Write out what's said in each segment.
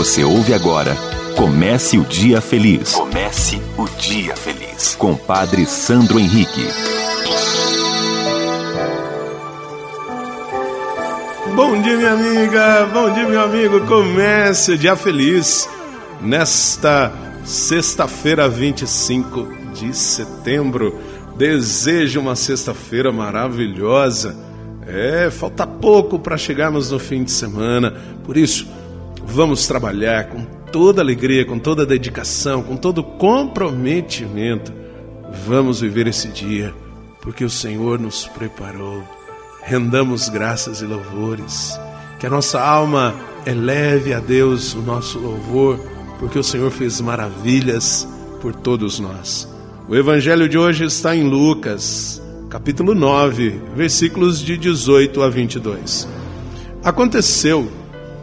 Você ouve agora Comece o Dia Feliz. Comece o Dia Feliz. Com Padre Sandro Henrique. Bom dia, minha amiga. Bom dia, meu amigo. Comece o Dia Feliz. Nesta sexta-feira, 25 de setembro. Desejo uma sexta-feira maravilhosa. É, falta pouco para chegarmos no fim de semana. Por isso, vamos trabalhar com toda alegria, com toda dedicação, com todo comprometimento. Vamos viver esse dia, porque o Senhor nos preparou. Rendamos graças e louvores. Que a nossa alma eleve a Deus o nosso louvor, porque o Senhor fez maravilhas por todos nós. O evangelho de hoje está em Lucas, capítulo 9, versículos de 18 a 22. Aconteceu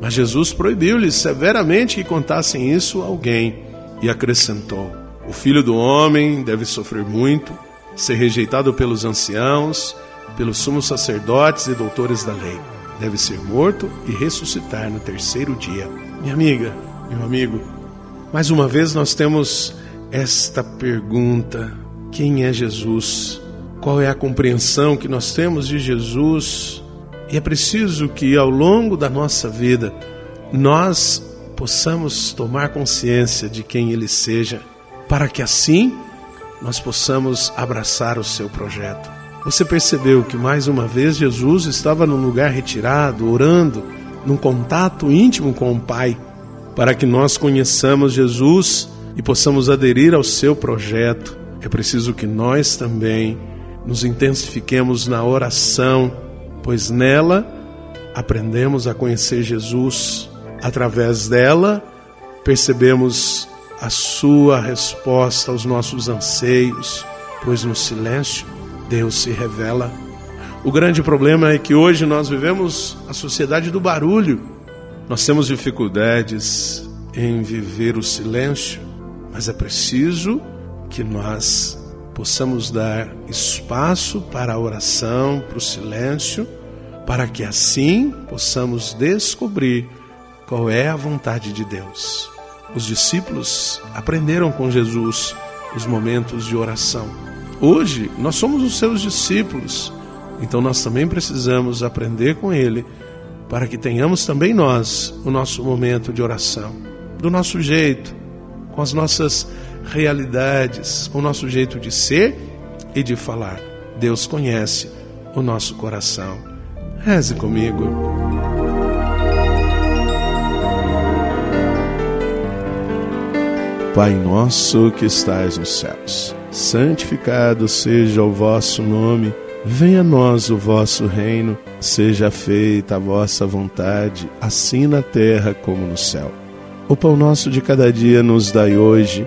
Mas Jesus proibiu-lhes severamente que contassem isso a alguém e acrescentou: O filho do homem deve sofrer muito, ser rejeitado pelos anciãos, pelos sumos sacerdotes e doutores da lei. Deve ser morto e ressuscitar no terceiro dia. Minha amiga, meu amigo, mais uma vez nós temos esta pergunta: quem é Jesus? Qual é a compreensão que nós temos de Jesus? E é preciso que ao longo da nossa vida nós possamos tomar consciência de quem Ele seja, para que assim nós possamos abraçar o seu projeto. Você percebeu que mais uma vez Jesus estava num lugar retirado, orando, num contato íntimo com o Pai, para que nós conheçamos Jesus e possamos aderir ao seu projeto. É preciso que nós também nos intensifiquemos na oração pois nela aprendemos a conhecer Jesus. Através dela, percebemos a sua resposta aos nossos anseios, pois no silêncio Deus se revela. O grande problema é que hoje nós vivemos a sociedade do barulho. Nós temos dificuldades em viver o silêncio, mas é preciso que nós possamos dar espaço para a oração, para o silêncio, para que assim possamos descobrir qual é a vontade de Deus. Os discípulos aprenderam com Jesus os momentos de oração. Hoje nós somos os seus discípulos, então nós também precisamos aprender com ele para que tenhamos também nós o nosso momento de oração, do nosso jeito, com as nossas realidades, o nosso jeito de ser e de falar. Deus conhece o nosso coração. Reze comigo. Pai nosso que estais nos céus, santificado seja o vosso nome, venha a nós o vosso reino, seja feita a vossa vontade, assim na terra como no céu. O pão nosso de cada dia nos dai hoje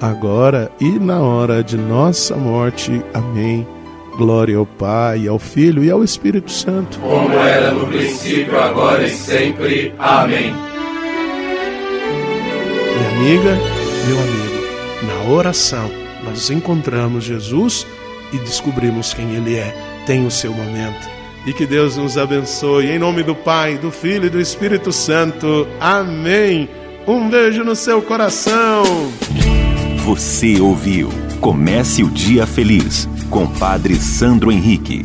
agora e na hora de nossa morte. Amém. Glória ao Pai, ao Filho e ao Espírito Santo. Como era no princípio, agora e sempre. Amém. Minha amiga, meu amigo, na oração nós encontramos Jesus e descobrimos quem Ele é. Tem o seu momento. E que Deus nos abençoe. Em nome do Pai, do Filho e do Espírito Santo. Amém. Um beijo no seu coração. Você ouviu Comece o Dia Feliz com Padre Sandro Henrique.